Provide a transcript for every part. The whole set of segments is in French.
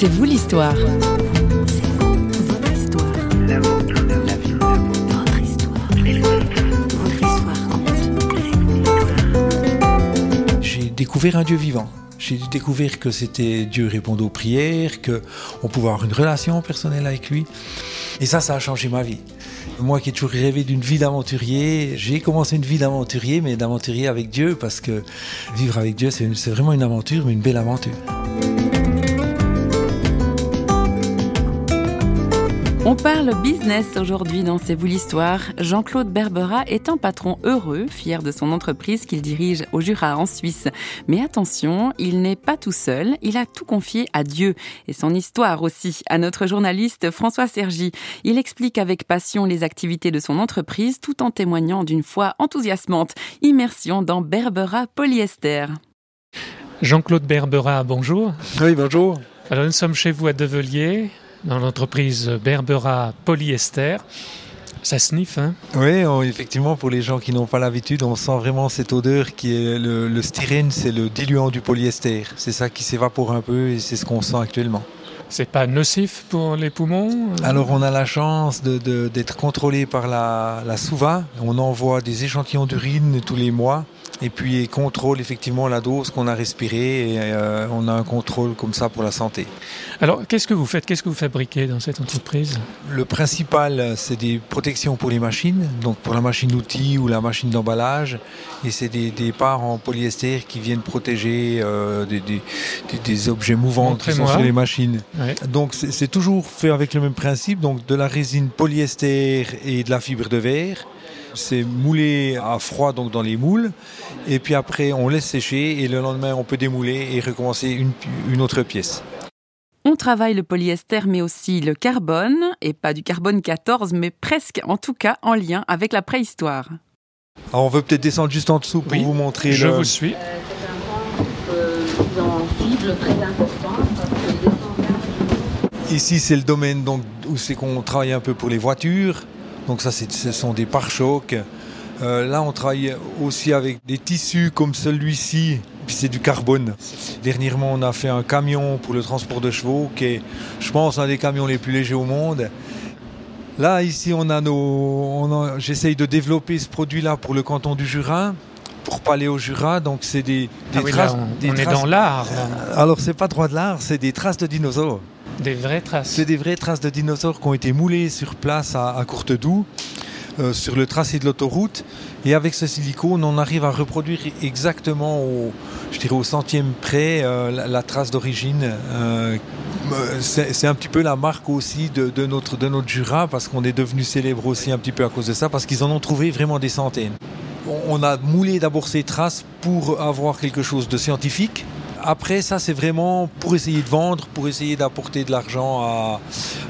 C'est vous l'histoire. J'ai découvert un Dieu vivant. J'ai découvert que c'était Dieu répondait aux prières, que on pouvait avoir une relation personnelle avec lui. Et ça, ça a changé ma vie. Moi qui ai toujours rêvé d'une vie d'aventurier, j'ai commencé une vie d'aventurier, mais d'aventurier avec Dieu, parce que vivre avec Dieu, c'est c'est vraiment une aventure, mais une belle aventure. Parle business aujourd'hui dans C'est vous l'histoire. Jean-Claude Berbera est un patron heureux, fier de son entreprise qu'il dirige au Jura en Suisse. Mais attention, il n'est pas tout seul, il a tout confié à Dieu et son histoire aussi à notre journaliste François Sergi. Il explique avec passion les activités de son entreprise tout en témoignant d'une foi enthousiasmante. Immersion dans Berbera Polyester. Jean-Claude Berbera, bonjour. Oui, bonjour. Alors nous sommes chez vous à Develier, dans l'entreprise Berbera Polyester. Ça sniffe, hein? Oui, on- effectivement, pour les gens qui n'ont pas l'habitude, on sent vraiment cette odeur qui est le, le styrène, c'est le diluant du polyester. C'est ça qui s'évapore un peu et c'est ce qu'on sent actuellement. C'est pas nocif pour les poumons Alors on a la chance de- de- d'être contrôlé par la, la SOUVA. On envoie des échantillons d'urine tous les mois et puis ils contrôlent effectivement la dose qu'on a respirée et euh, on a un contrôle comme ça pour la santé. Alors qu'est-ce que vous faites? Qu'est-ce que vous fabriquez dans cette entreprise? Le principal, c'est des protections pour les machines, donc pour la machine d'outils ou la machine d'emballage. Et c'est des, des parts en polyester qui viennent protéger euh, des, des- des- des objets mouvants qui sont sur les machines. Ouais. Donc c'est toujours fait avec le même principe, donc de la résine polyester et de la fibre de verre. C'est moulé à froid donc dans les moules et puis après on laisse sécher et le lendemain on peut démouler et recommencer une, une autre pièce. On travaille le polyester mais aussi le carbone, et pas du carbone 14, mais presque en tout cas en lien avec la préhistoire. Alors on veut peut-être descendre juste en dessous pour Oui, vous montrer Je le... vous suis. euh, Ici, c'est le domaine donc, où c'est qu'on travaille un peu pour les voitures. Donc ça, ce sont des pare-chocs. Euh, là, on travaille aussi avec des tissus comme celui-ci. Puis c'est du carbone. Dernièrement, on a fait un camion pour le transport de chevaux, qui est, je pense, un des camions les plus légers au monde. Là, ici, on a nos. J'essaye de développer ce produit-là pour le canton du Jura, pour Paléo Jura. Donc, c'est des, des Ah oui, là, traces. on, des on est dans l'art, là. Alors, c'est pas droit de l'art, c'est des traces de dinosaures. Des vraies traces. C'est des vraies traces de dinosaures qui ont été moulées sur place à, à Courtedoux, euh, sur le tracé de l'autoroute. Et avec ce silicone, on arrive à reproduire exactement au, je dirais au centième près euh, la, trace d'origine. Euh, c'est un petit peu la marque aussi de, notre, de notre Jura, parce qu'on est devenu célèbre aussi un petit peu à cause de ça, parce qu'ils en ont trouvé vraiment des centaines. On a moulé d'abord ces traces pour avoir quelque chose de scientifique. Après, ça, c'est vraiment pour essayer de vendre, pour essayer d'apporter de l'argent à,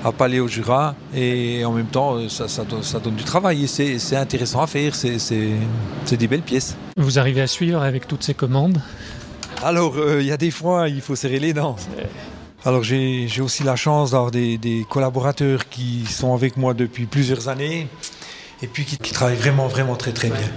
à Paléo Jura. Et en même temps, ça, ça donne, ça donne du travail et c'est intéressant à faire. C'est- des belles pièces. Vous arrivez à suivre avec toutes ces commandes? Alors, euh, il y a des fois, il faut serrer les dents. Alors, j'ai j'ai aussi la chance d'avoir des, des collaborateurs qui sont avec moi depuis plusieurs années et puis qui, qui travaillent vraiment, vraiment très, très bien.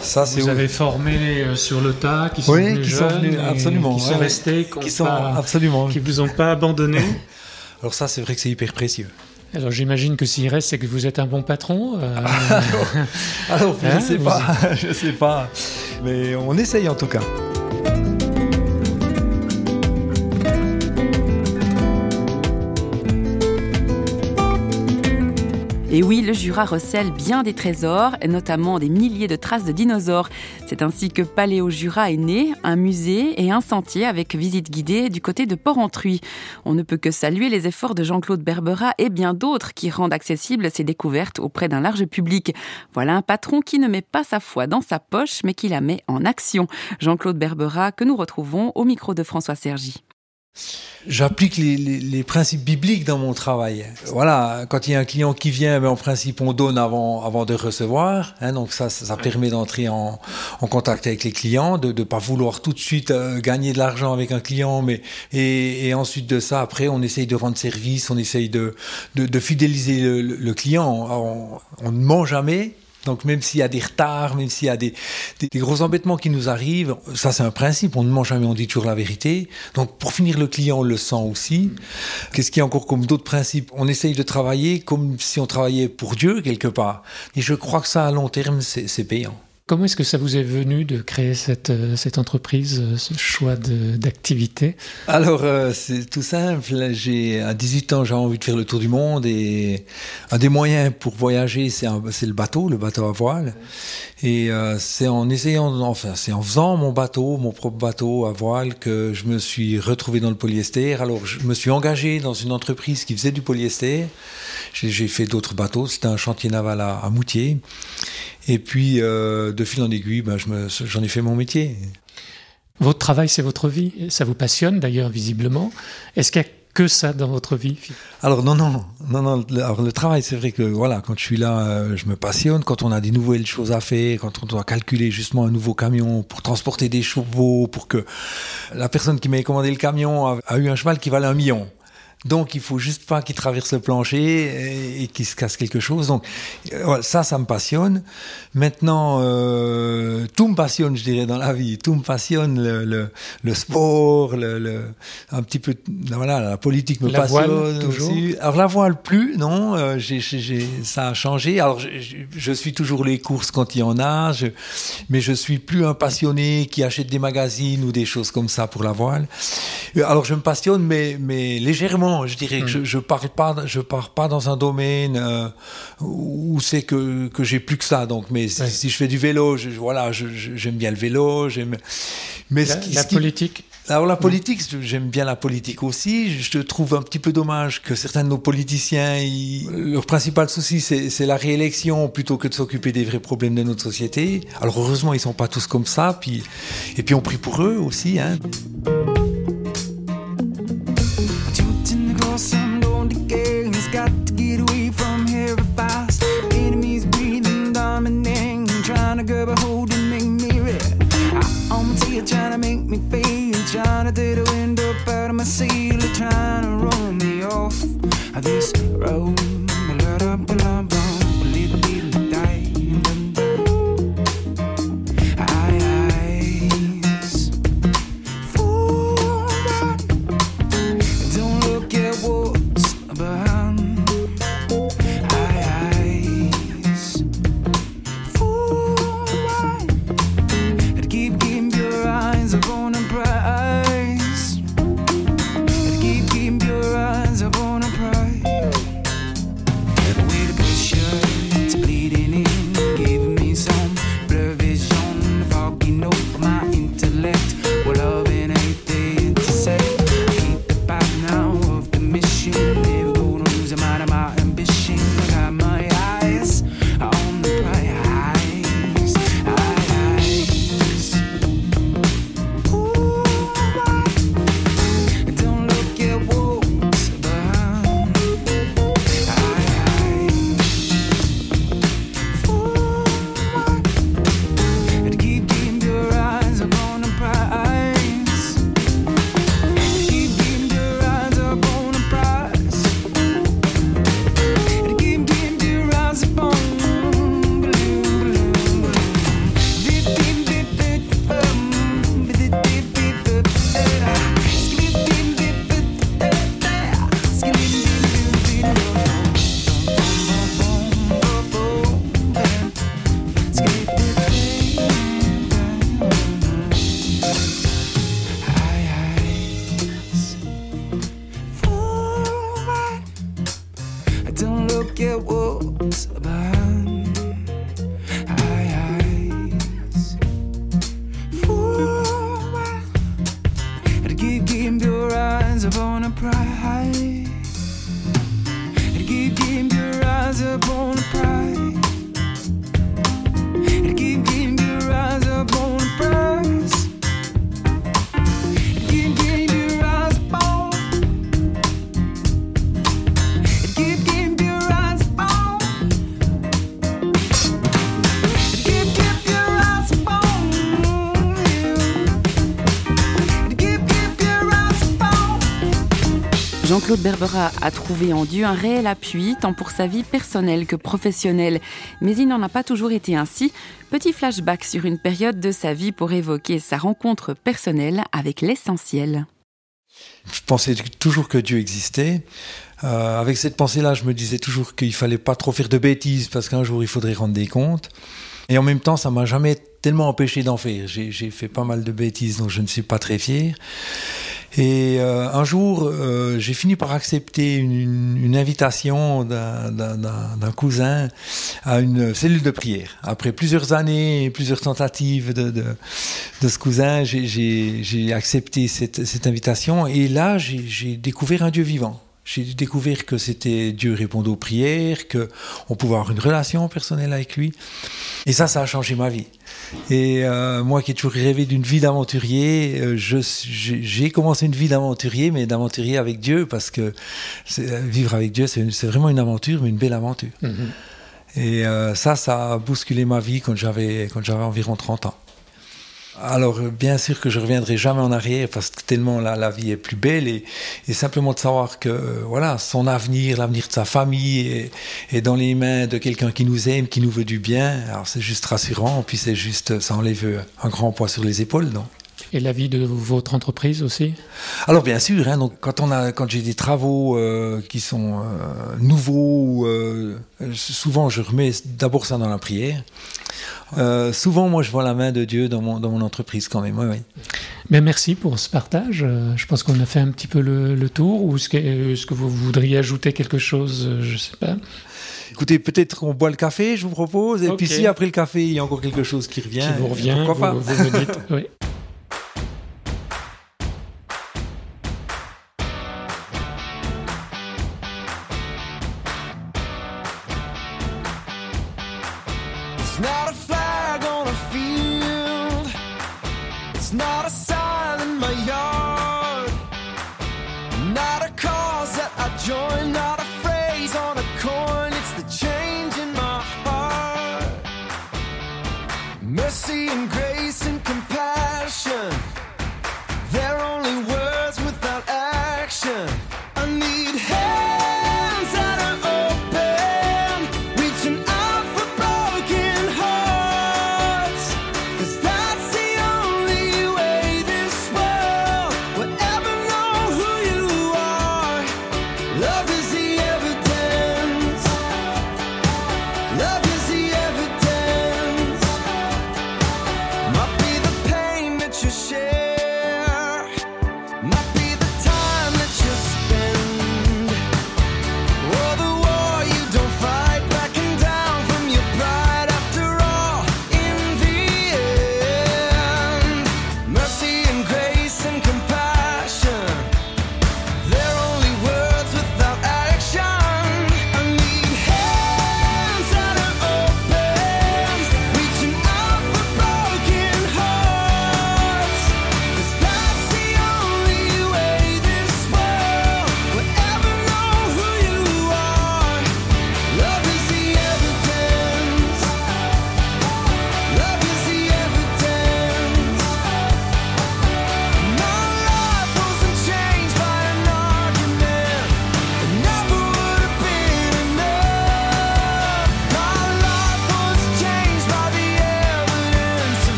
Ça, Vous avez formé euh, sur le tas, qui sont Oui, venus qui sont venus, absolument, qui sont ouais, restés, qui, qui sont pas- absolument. qui vous ont pas abandonné. Alors ça, c'est vrai que c'est hyper précieux. Alors j'imagine que s'il reste, c'est que vous êtes un bon patron. euh, Alors, Hein, je sais vous- pas, je sais pas, mais on essaye en tout cas. Et oui, le Jura recèle bien des trésors, notamment des milliers de traces de dinosaures. C'est ainsi que Paléo Jura est né, un musée et un sentier avec visite guidée du côté de Port-Entruy. On ne peut que saluer les efforts de Jean-Claude Berbera et bien d'autres qui rendent accessibles ces découvertes auprès d'un large public. Voilà un patron qui ne met pas sa foi dans sa poche, mais qui la met en action. Jean-Claude Berbera que nous retrouvons au micro de François Sergi. J'applique les, les- les principes bibliques dans mon travail. Voilà, quand il y a un client qui vient, ben, en principe, on donne avant, avant de recevoir. hein, donc ça, ça, ça permet d'entrer en, en contact avec les clients, de ne pas vouloir tout de suite euh, gagner de l'argent avec un client, mais et, et ensuite de ça, après, on essaye de rendre service, on essaye de, de, de fidéliser le, client. On ne ment jamais. Donc même s'il y a des retards, même s'il y a des, gros embêtements qui nous arrivent, ça c'est un principe, on ne ment jamais, on dit toujours la vérité. Donc pour finir, le client le sent aussi. Qu'est-ce qu'il y a encore comme d'autres principes? On essaye de travailler comme si on travaillait pour Dieu quelque part. Et je crois que ça à long terme, c'est payant. Comment est-ce que ça vous est venu de créer cette, euh, entreprise, euh, ce choix d'activité? Alors, euh, c'est tout simple. À 18 ans, j'ai envie de faire le tour du monde et un des moyens pour voyager, c'est le bateau, le bateau à voile. Et c'est en essayant, enfin, c'est en faisant mon bateau, mon propre bateau à voile, que je me suis retrouvé dans le polyester. Alors, je me suis engagé dans une entreprise qui faisait du polyester. J'ai fait d'autres bateaux. C'était un chantier naval à, à Moutier. Et puis, euh, de fil en aiguille, ben, j'en ai fait mon métier. Votre travail, c'est votre vie. Ça vous passionne d'ailleurs, visiblement. Est-ce qu'il y a que ça dans votre vie Alors non, non, non, non. Alors, le travail, c'est vrai que voilà, quand je suis là, euh, je me passionne. Quand on a des nouvelles choses à faire, quand on doit calculer justement un nouveau camion pour transporter des chevaux, pour que la personne qui m'a commandé le camion a, a eu un cheval qui valait un million. Donc il faut juste pas qu'il traverse le plancher et, qu'il se casse quelque chose. Donc euh, ça, ça me passionne. Maintenant, euh, tout me passionne, je dirais, dans la vie. Tout me passionne, le, le, le sport, le, le, un petit peu, voilà, la politique me la passionne voile, toujours. aussi. Alors la voile plus, non. Euh, ça a changé. Alors je, je, suis toujours les courses quand il y en a, je, mais je suis plus un passionné qui achète des magazines ou des choses comme ça pour la voile. Alors je me passionne, mais, mais légèrement je dirais que je, je pars pas, je pars pas dans un domaine euh, où c'est que, que j'ai plus que ça. Donc, mais si, si je fais du vélo, je, voilà, j'aime bien le vélo, j'aime. Mais la, ce qui, la ce qui, politique. Alors la politique, j'aime bien la politique aussi. Je trouve un petit peu dommage que certains de nos politiciens, ils, leur principal souci, c'est la réélection plutôt que de s'occuper des vrais problèmes de notre société. Alors heureusement, ils sont pas tous comme ça. Puis et puis on prie pour eux aussi. Hein. awesome. Jean-Claude Berbera a trouvé en Dieu un réel appui, tant pour sa vie personnelle que professionnelle. Mais il n'en a pas toujours été ainsi. Petit flashback sur une période de sa vie pour évoquer sa rencontre personnelle avec l'essentiel. Je pensais toujours que Dieu existait. Euh, avec cette pensée-là, je me disais toujours qu'il fallait pas trop faire de bêtises parce qu'un jour il faudrait rendre des comptes. Et en même temps, ça m'a jamais tellement empêché d'en faire. J'ai fait pas mal de bêtises, donc je ne suis pas très fier. Et euh, un jour, euh, j'ai fini par accepter une, invitation d'un cousin à une cellule de prière. Après plusieurs années plusieurs tentatives de, ce cousin, j'ai accepté cette invitation. Et là, j'ai découvert un Dieu vivant. J'ai découvert que c'était Dieu répondait aux prières, que on pouvait avoir une relation personnelle avec lui. Et ça, ça a changé ma vie. Et euh, moi qui ai toujours rêvé d'une vie d'aventurier, euh, j'ai commencé une vie d'aventurier, mais d'aventurier avec Dieu, parce que vivre avec Dieu, c'est vraiment une aventure, mais une belle aventure. Mm-hmm. Et euh, ça, ça a bousculé ma vie quand j'avais environ 30 ans. Alors, euh, bien sûr que je reviendrai jamais en arrière parce que tellement la, la vie est plus belle et, et, simplement de savoir que euh, voilà, son avenir, l'avenir de sa famille est, est, dans les mains de quelqu'un qui nous aime, qui nous veut du bien. Alors, c'est juste rassurant. Puis c'est juste, ça enlève un grand poids sur les épaules, non? Et la vie de votre entreprise aussi? Alors bien sûr, hein, donc quand on a, quand j'ai des travaux euh, qui sont euh, nouveaux, euh, souvent je remets d'abord ça dans la prière. Euh, souvent, moi, je vois la main de Dieu dans mon, dans mon entreprise quand même. Oui, oui. Mais merci pour ce partage. Euh, je pense qu'on a fait un petit peu le, le tour. Ou est-ce que, est que, vous voudriez ajouter quelque chose? Euh, Je ne sais pas. Écoutez, peut-être qu'on boit le café, je vous propose. Et okay. puis si après le café, il y a encore quelque chose qui revient, qui vous revient, pourquoi vous, pas? vous me dites. oui. Non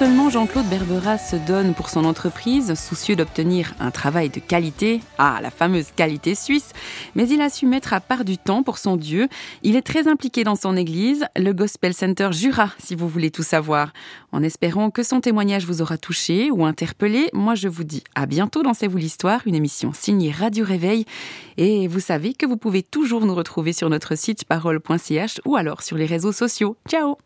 seulement Jean-Claude Berbera se donne pour son entreprise, soucieux d'obtenir un travail de qualité, ah, la fameuse qualité suisse, mais il a su mettre à part du temps pour son Dieu. Il est très impliqué dans son église, le Gospel Center Jura, si vous voulez tout savoir. En espérant que son témoignage vous aura touché ou interpellé, moi je vous dis à bientôt dans C'est vous l'histoire, une émission signée Radio Réveil. Et vous savez que vous pouvez toujours nous retrouver sur notre site parole.ch ou alors sur les réseaux sociaux. Ciao